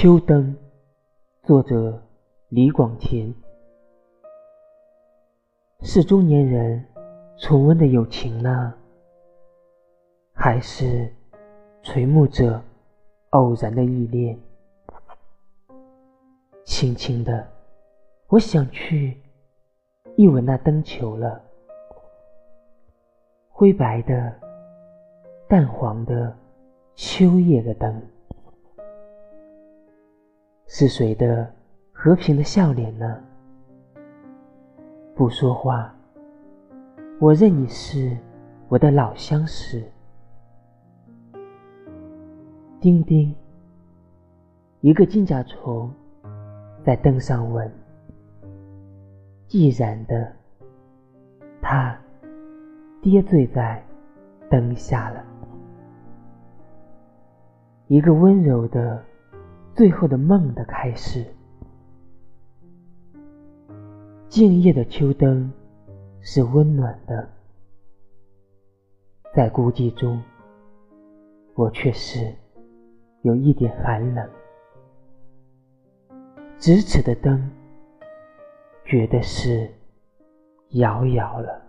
秋灯，作者李广田。是中年人重温的友情呢，还是垂暮者偶然的依恋？轻轻的，我想去一吻那灯球了。灰白的、淡黄的秋夜的灯。是谁的和平的笑脸呢？不说话，我认你是我的老相识。叮叮，一个金甲虫在灯上问：“毅然的，它跌醉在灯下了。”一个温柔的。最后的梦的开始，静夜的秋灯是温暖的，在孤寂中，我却是有一点寒冷。咫尺的灯，觉得是遥遥了。